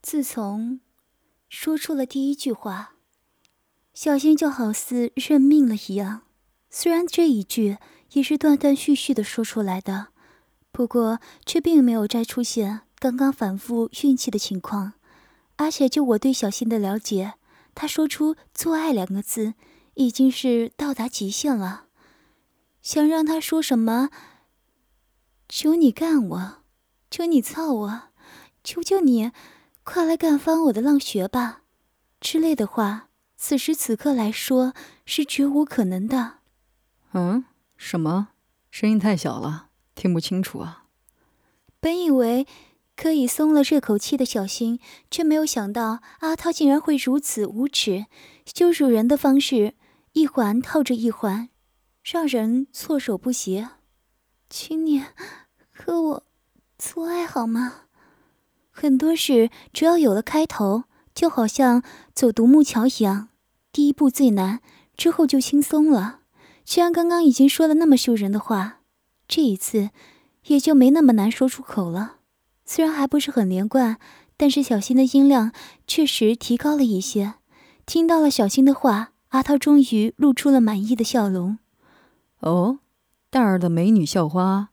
自从说出了第一句话，小新就好似认命了一样。虽然这一句也是断断续续的说出来的，不过却并没有再出现刚刚反复运气的情况。而且就我对小新的了解，他说出“做爱”两个字，已经是到达极限了。想让他说什么？求你干我，求你操我，求求你，快来干翻我的浪穴吧，之类的话，此时此刻来说是绝无可能的。嗯？什么？声音太小了，听不清楚啊。本以为。可以松了这口气的小新，却没有想到阿涛竟然会如此无耻、羞辱人的方式，一环套着一环，让人措手不及。请你和我做爱好吗？很多事只要有了开头，就好像走独木桥一样，第一步最难，之后就轻松了。既然刚刚已经说了那么羞人的话，这一次也就没那么难说出口了。虽然还不是很连贯，但是小新的音量确实提高了一些。听到了小新的话，阿涛终于露出了满意的笑容。哦，大儿的美女校花，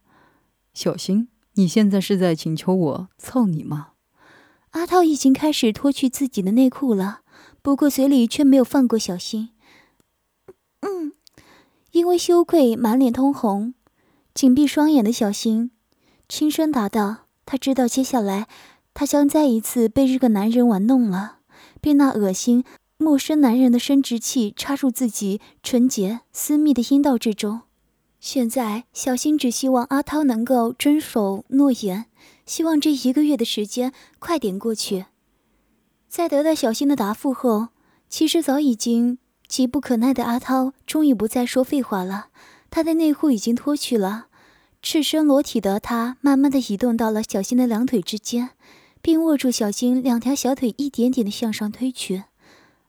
小新，你现在是在请求我操你吗？阿涛已经开始脱去自己的内裤了，不过嘴里却没有放过小新。嗯，因为羞愧满脸通红，紧闭双眼的小新轻声答道。他知道接下来，他将再一次被这个男人玩弄了，被那恶心陌生男人的生殖器插入自己纯洁私密的阴道之中。现在，小新只希望阿涛能够遵守诺言，希望这一个月的时间快点过去。在得到小新的答复后，其实早已经急不可耐的阿涛终于不再说废话了，他的内裤已经脱去了。赤身裸体的他，慢慢的移动到了小新的两腿之间，并握住小新两条小腿，一点点的向上推去。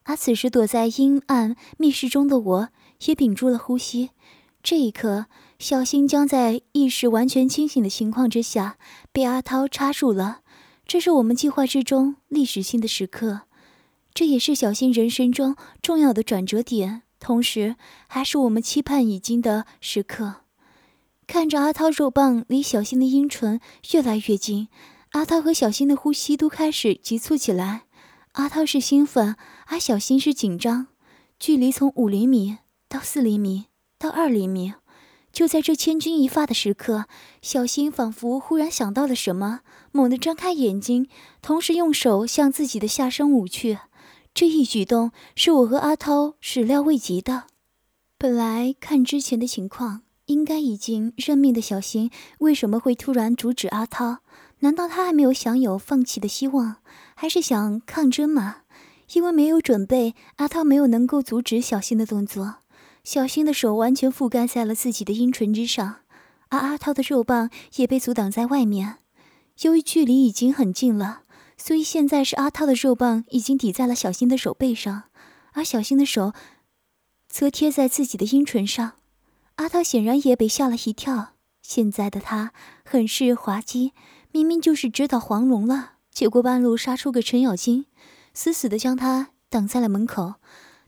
而此时躲在阴暗密室中的我，也屏住了呼吸。这一刻，小新将在意识完全清醒的情况之下，被阿涛插入了。这是我们计划之中历史性的时刻，这也是小新人生中重要的转折点，同时还是我们期盼已经的时刻。看着阿涛肉棒离小新的阴唇越来越近，阿涛和小新的呼吸都开始急促起来。阿涛是兴奋，而小新是紧张。距离从五厘米到四厘米到二厘米，就在这千钧一发的时刻，小新仿佛忽然想到了什么，猛地张开眼睛，同时用手向自己的下身捂去。这一举动是我和阿涛始料未及的。本来看之前的情况。应该已经认命的小新，为什么会突然阻止阿涛？难道他还没有享有放弃的希望，还是想抗争吗？因为没有准备，阿涛没有能够阻止小新的动作。小新的手完全覆盖在了自己的阴唇之上，而阿涛的肉棒也被阻挡在外面。由于距离已经很近了，所以现在是阿涛的肉棒已经抵在了小新的手背上，而小新的手则贴在自己的阴唇上。阿涛显然也被吓了一跳，现在的他很是滑稽，明明就是知道黄龙了，结果半路杀出个程咬金，死死的将他挡在了门口。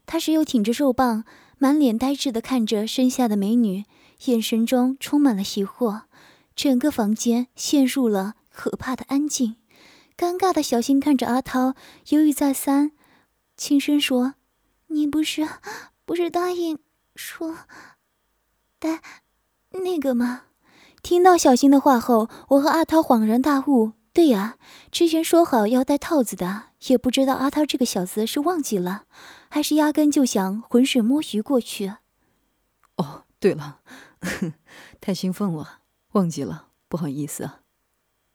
他时又挺着肉棒，满脸呆滞的看着身下的美女，眼神中充满了疑惑。整个房间陷入了可怕的安静。尴尬的小新看着阿涛，犹豫再三，轻声说：“你不是，不是答应说？”但那个吗？听到小新的话后，我和阿涛恍然大悟。对呀，之前说好要戴套子的，也不知道阿涛这个小子是忘记了，还是压根就想浑水摸鱼过去。哦，对了，太兴奋了，忘记了，不好意思啊，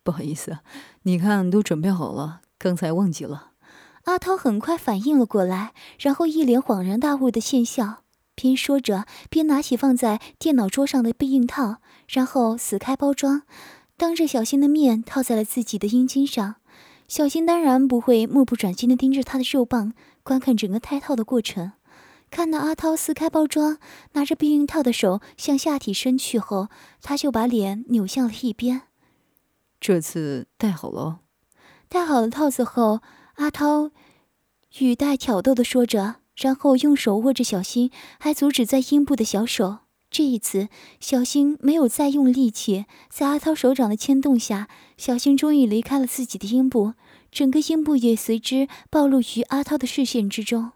不好意思。你看，都准备好了，刚才忘记了。阿涛很快反应了过来，然后一脸恍然大悟的现笑。边说着，边拿起放在电脑桌上的避孕套，然后撕开包装，当着小新的面套在了自己的阴茎上。小新当然不会目不转睛地盯着他的肉棒，观看整个胎套的过程。看到阿涛撕开包装，拿着避孕套的手向下体伸去后，他就把脸扭向了一边。这次戴好了。戴好了套子后，阿涛语带挑逗的说着，然后用手握着小新还阻止在阴部的小手。这一次，小新没有再用力气，在阿涛手掌的牵动下，小新终于离开了自己的阴部，整个阴部也随之暴露于阿涛的视线之中。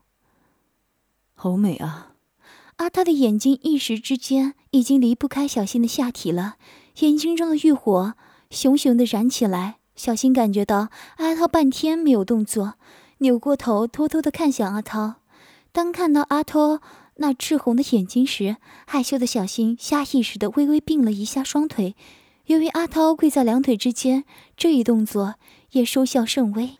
好美啊！阿涛的眼睛一时之间已经离不开小新的下体了，眼睛中的欲火熊熊的燃起来。小新感觉到阿涛半天没有动作，扭过头偷偷的看向阿涛。当看到阿涛。那赤红的眼睛时，害羞的小新下意识的微微并了一下双腿。由于阿涛跪在两腿之间，这一动作也收效甚微。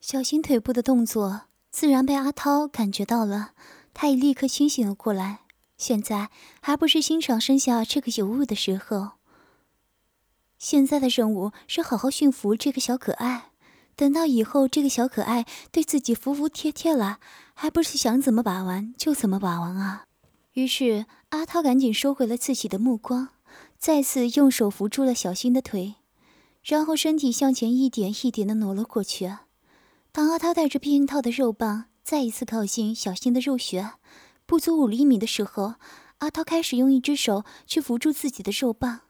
小新腿部的动作自然被阿涛感觉到了，他也立刻清醒了过来。现在还不是欣赏身下这个尤物的时候，现在的任务是好好驯服这个小可爱。等到以后，这个小可爱对自己服服帖帖了，还不是想怎么把玩就怎么把玩啊？于是阿涛赶紧收回了自己的目光，再次用手扶住了小新的腿，然后身体向前一点一点的挪了过去。当阿涛带着避孕套的肉棒再一次靠近小新的肉穴，不足五厘米的时候，阿涛开始用一只手去扶住自己的肉棒。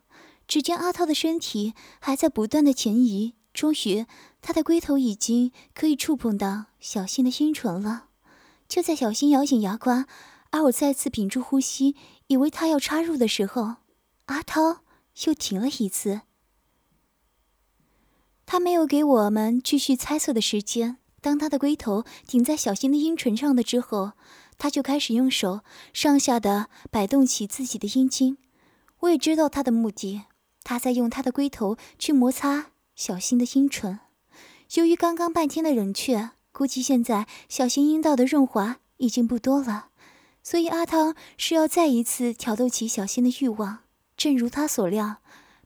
只见阿涛的身体还在不断的前移。终于，他的龟头已经可以触碰到小新的阴唇了。就在小新咬紧牙关，而我再次屏住呼吸，以为他要插入的时候，阿涛又停了一次。他没有给我们继续猜测的时间。当他的龟头顶在小新的阴唇上的之后，他就开始用手上下的摆动起自己的阴茎。我也知道他的目的，他在用他的龟头去摩擦。小新的阴唇，由于刚刚半天的冷却，估计现在小新阴道的润滑已经不多了，所以阿汤是要再一次挑逗起小新的欲望。正如他所料，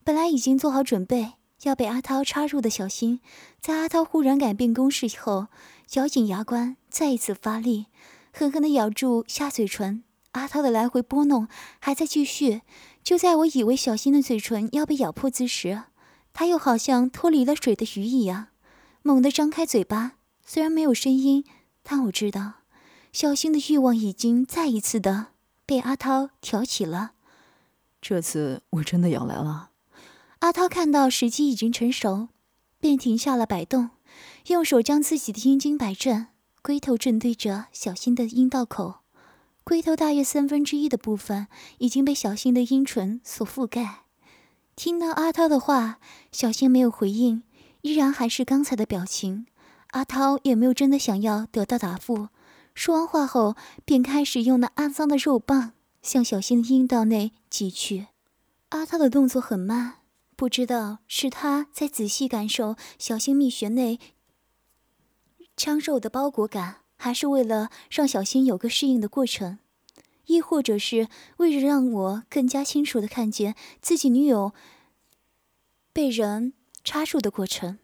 本来已经做好准备要被阿涛插入的小新，在阿涛忽然改变攻势后，咬紧牙关，再一次发力，狠狠地咬住下嘴唇。阿涛的来回拨弄还在继续，就在我以为小新的嘴唇要被咬破之时。他又好像脱离了水的鱼一样，猛地张开嘴巴。虽然没有声音，但我知道，小新的欲望已经再一次的被阿涛挑起了。这次我真的要来了。阿涛看到时机已经成熟，便停下了摆动，用手将自己的阴茎摆正，龟头正对着小新的阴道口。龟头大约三分之一的部分已经被小新的阴唇所覆盖。听到阿涛的话，小新没有回应，依然还是刚才的表情。阿涛也没有真的想要得到答复。说完话后，便开始用那肮脏的肉棒向小新的阴道内挤去。阿涛的动作很慢，不知道是他在仔细感受小新蜜穴内枪肉的包裹感，还是为了让小新有个适应的过程。亦或者是为了让我更加清楚的看见自己女友被人插入的过程。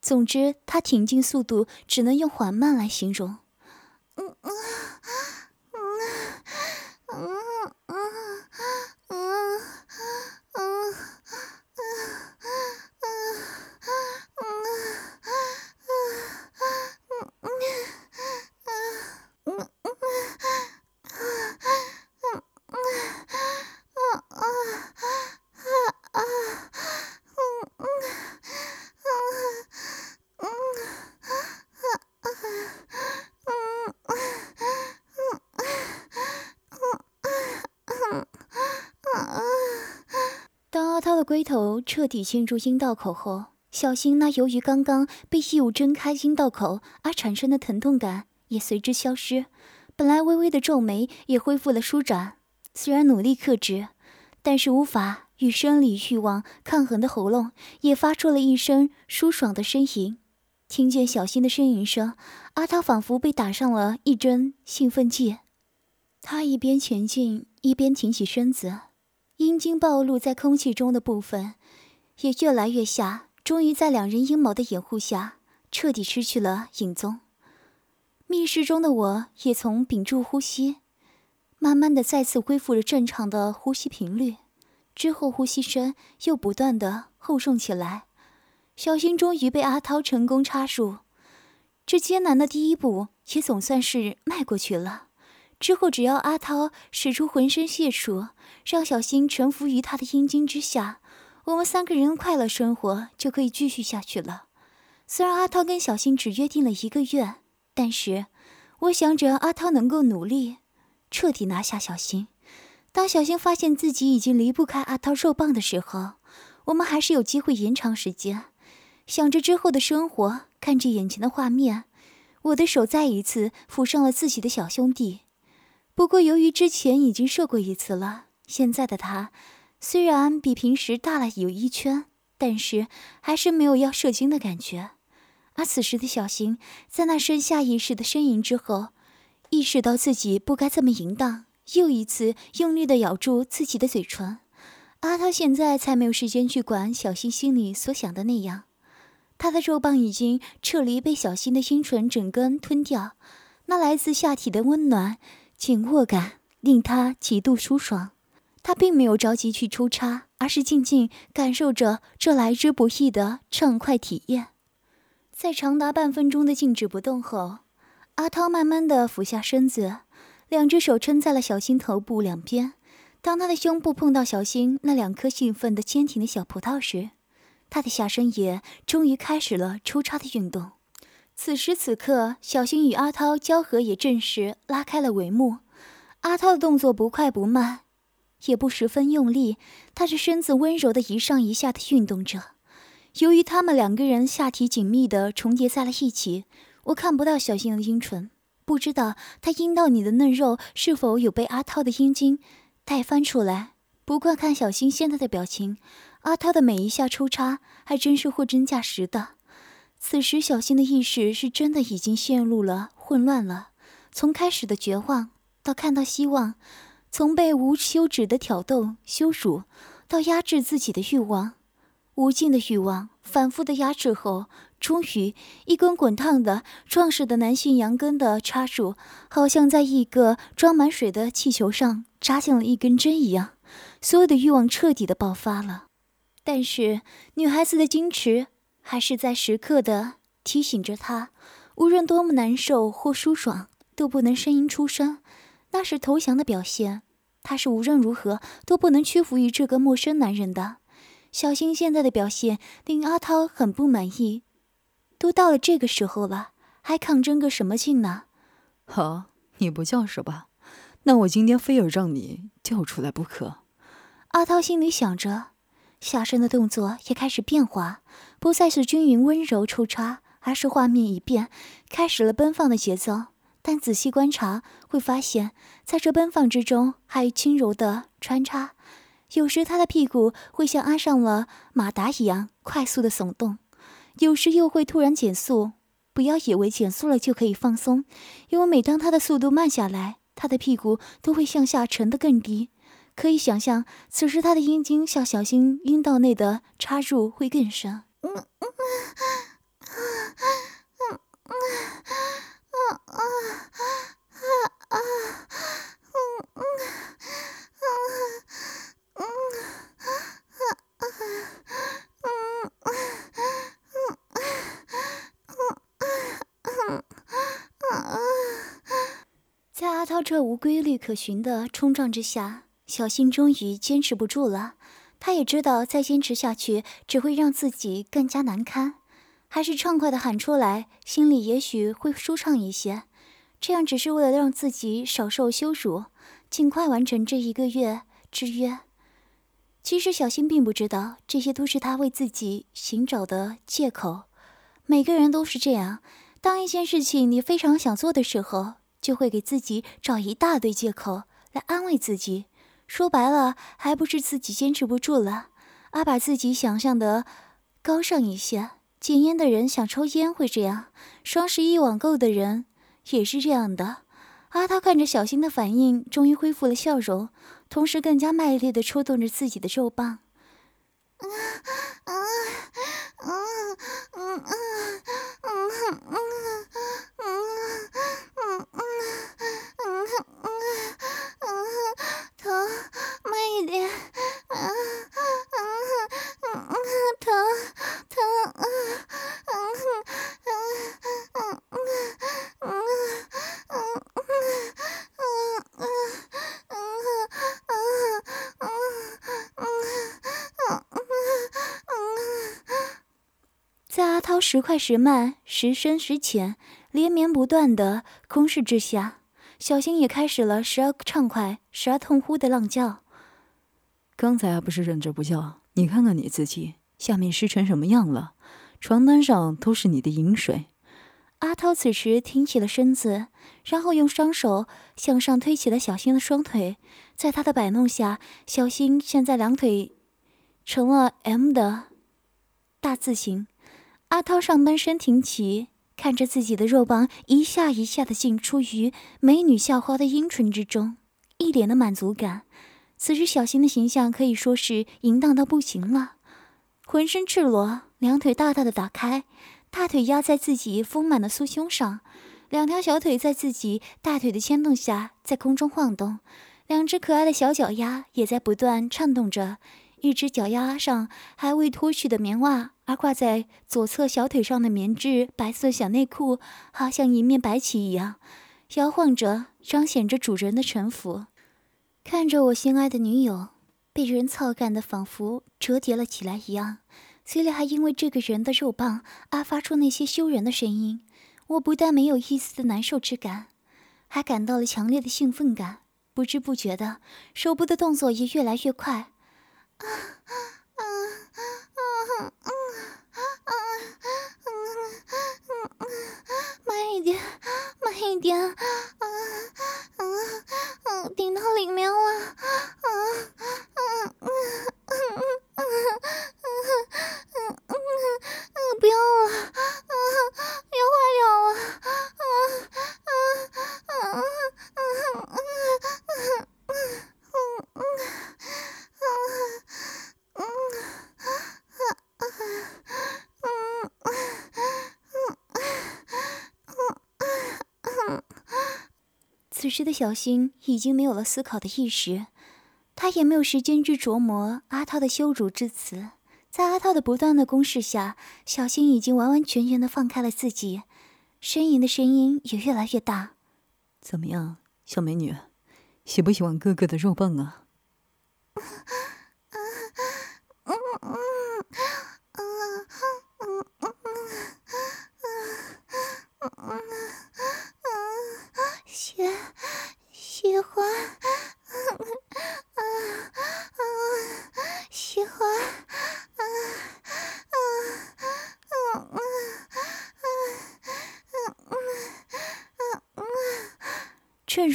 总之，他挺进速度只能用缓慢来形容嗯嗯。龟头彻底进入阴道口后，小新那由于刚刚被异物挣开阴道口而产生的疼痛感也随之消失，本来微微的皱眉也恢复了舒展。虽然努力克制，但是无法与生理欲望抗衡的喉咙也发出了一声舒爽的呻吟。听见小新的呻吟声，阿涛仿佛被打上了一针兴奋剂，他一边前进，一边挺起身子。阴茎暴露在空气中的部分也越来越下，终于在两人阴谋的掩护下，彻底失去了影踪。密室中的我也从屏住呼吸，慢慢的再次恢复了正常的呼吸频率，之后呼吸声又不断的厚重起来，小新终于被阿涛成功插入，这艰难的第一步也总算是迈过去了。之后，只要阿涛使出浑身解数，让小新臣服于他的阴茎之下，我们三个人快乐生活就可以继续下去了。虽然阿涛跟小新只约定了一个月，但是我想，只要阿涛能够努力，彻底拿下小新。当小新发现自己已经离不开阿涛肉棒的时候，我们还是有机会延长时间。想着之后的生活，看着眼前的画面，我的手再一次抚上了自己的小兄弟。不过，由于之前已经射过一次了，现在的他虽然比平时大了有一圈，但是还是没有要射精的感觉。而此时的小新，在那声下意识的呻吟之后，意识到自己不该这么淫荡，又一次用力的咬住自己的嘴唇。阿涛现在才没有时间去管小新心里所想的那样，他的肉棒已经撤离，被小新的阴唇整根吞掉，那来自下体的温暖。紧握感令他极度舒爽，他并没有着急去出插，而是静静感受着这来之不易的畅快体验。在长达半分钟的静止不动后，阿涛慢慢的俯下身子，两只手撑在了小新头部两边。当他的胸部碰到小新那两颗兴奋的坚挺的小葡萄时，他的下身也终于开始了出插的运动。此时此刻，小新与阿涛交合也正式拉开了帷幕。阿涛的动作不快不慢，也不十分用力，他的身子温柔的一上一下的运动着。由于他们两个人下体紧密的重叠在了一起，我看不到小新的阴唇，不知道他阴道里的嫩肉是否有被阿涛的阴茎带翻出来。不过看小新现在的表情，阿涛的每一下抽插还真是货真价实的。此时，小新的意识是真的已经陷入了混乱了。从开始的绝望到看到希望，从被无休止的挑逗羞辱到压制自己的欲望，无尽的欲望反复的压制后，终于一根滚烫的壮实的男性阳根的插入，好像在一个装满水的气球上扎进了一根针一样，所有的欲望彻底的爆发了。但是女孩子的矜持。还是在时刻的提醒着他，无论多么难受或舒爽，都不能声音出声，那是投降的表现。他是无论如何都不能屈服于这个陌生男人的。小新现在的表现令阿涛很不满意。都到了这个时候了，还抗争个什么劲呢？好，你不叫是吧？那我今天非要让你叫出来不可。阿涛心里想着。下身的动作也开始变化，不再是均匀温柔抽插，而是画面一变，开始了奔放的节奏。但仔细观察，会发现在这奔放之中，还有轻柔的穿插。有时他的屁股会像安上了马达一样快速的耸动，有时又会突然减速。不要以为减速了就可以放松，因为每当他的速度慢下来，他的屁股都会向下沉得更低。可以想象，此时他的阴茎向小心阴道内的插入会更深。在阿涛这无规律可循的冲撞之下。小新终于坚持不住了，他也知道再坚持下去只会让自己更加难堪，还是畅快的喊出来，心里也许会舒畅一些。这样只是为了让自己少受羞辱，尽快完成这一个月之约。其实小新并不知道，这些都是他为自己寻找的借口。每个人都是这样，当一件事情你非常想做的时候，就会给自己找一大堆借口来安慰自己。说白了，还不是自己坚持不住了，而把自己想象的高尚一些。戒烟的人想抽烟会这样，双十一网购的人也是这样的。阿涛看着小新的反应，终于恢复了笑容，同时更加卖力的抽动着自己的肉棒。疼疼疼！涛时快时慢，时深时浅，连绵不断的攻势之下，小新也开始了时而畅快，时而痛呼的浪叫。刚才还不是忍着不叫？你看看你自己，下面湿成什么样了？床单上都是你的饮水。阿涛此时挺起了身子，然后用双手向上推起了小新的双腿，在他的摆弄下，小新现在两腿成了 M 的大字形。阿涛上半身挺起，看着自己的肉棒一下一下的进出于美女校花的阴唇之中，一脸的满足感。此时小新的形象可以说是淫荡到不行了，浑身赤裸，两腿大大的打开。大腿压在自己丰满的酥胸上，两条小腿在自己大腿的牵动下在空中晃动，两只可爱的小脚丫也在不断颤动着。一只脚丫上还未脱去的棉袜，而挂在左侧小腿上的棉质白色小内裤，好像一面白旗一样，摇晃着，彰显着主人的臣服。看着我心爱的女友被人操干的仿佛折叠了起来一样。嘴里还因为这个人的肉棒而发出那些羞人的声音，我不但没有一丝的难受之感，还感到了强烈的兴奋感。不知不觉的，手部的动作也越来越快。慢一点，慢一点，啊啊啊！顶到里面了，啊啊啊啊啊啊啊啊啊！不要了，啊，要坏掉了，啊啊啊啊啊啊啊！时的小新已经没有了思考的意识。他也没有时间去琢磨阿涛的羞辱之词，在阿涛的不断的攻势下，小新已经完完全全的放开了自己，呻吟的声音也越来越大。怎么样，小美女，喜不喜欢哥哥的肉棒啊？喜喜欢。喜欢，啊啊啊啊啊啊啊！正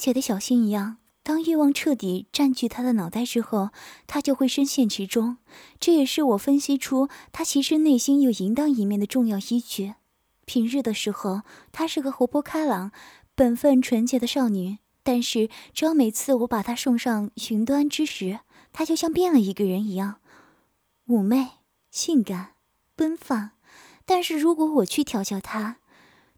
且的小心一样，当欲望彻底占据他的脑袋之后，他就会深陷其中。这也是我分析出他其实内心有淫荡一面的重要依据。平日的时候，她是个活泼开朗、本分纯洁的少女。但是，只要每次我把她送上云端之时，她就像变了一个人一样，妩媚、性感、奔放。但是如果我去调教她，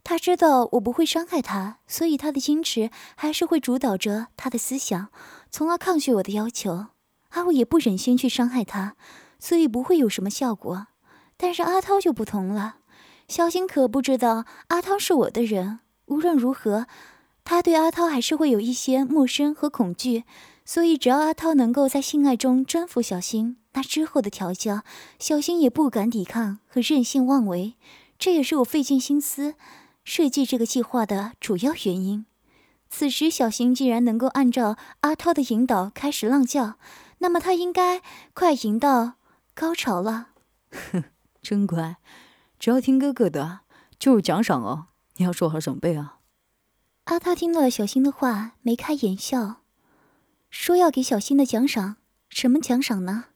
他知道我不会伤害他，所以他的矜持还是会主导着他的思想，从而抗拒我的要求。而我也不忍心去伤害他，所以不会有什么效果。但是阿涛就不同了，小新可不知道阿涛是我的人。无论如何。他对阿涛还是会有一些陌生和恐惧，所以只要阿涛能够在性爱中征服小新，那之后的调教，小新也不敢抵抗和任性妄为。这也是我费尽心思设计这个计划的主要原因。此时，小新既然能够按照阿涛的引导开始浪叫，那么他应该快迎到高潮了。哼，真乖，只要听哥哥的，就有奖赏哦。你要做好准备啊。阿涛听到了小新的话，眉开眼笑，说要给小新的奖赏，什么奖赏呢？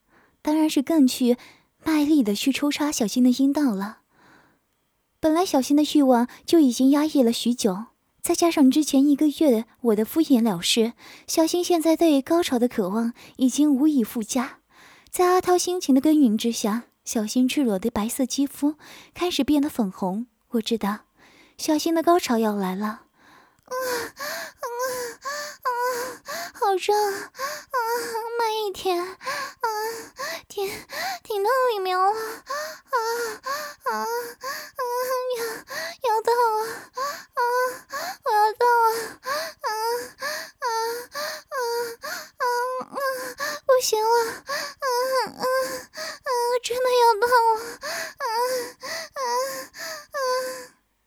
当然是更去卖力的去抽插小新的阴道了。本来小新的欲望就已经压抑了许久，再加上之前一个月我的敷衍了事，小新现在对高潮的渴望已经无以复加。在阿涛辛勤的耕耘之下，小新赤裸的白色肌肤开始变得粉红。我知道，小新的高潮要来了。好热啊啊慢一点啊停停到里面了啊啊啊要要到了啊我要到了啊啊啊啊啊不行了啊啊啊真的要到了啊啊啊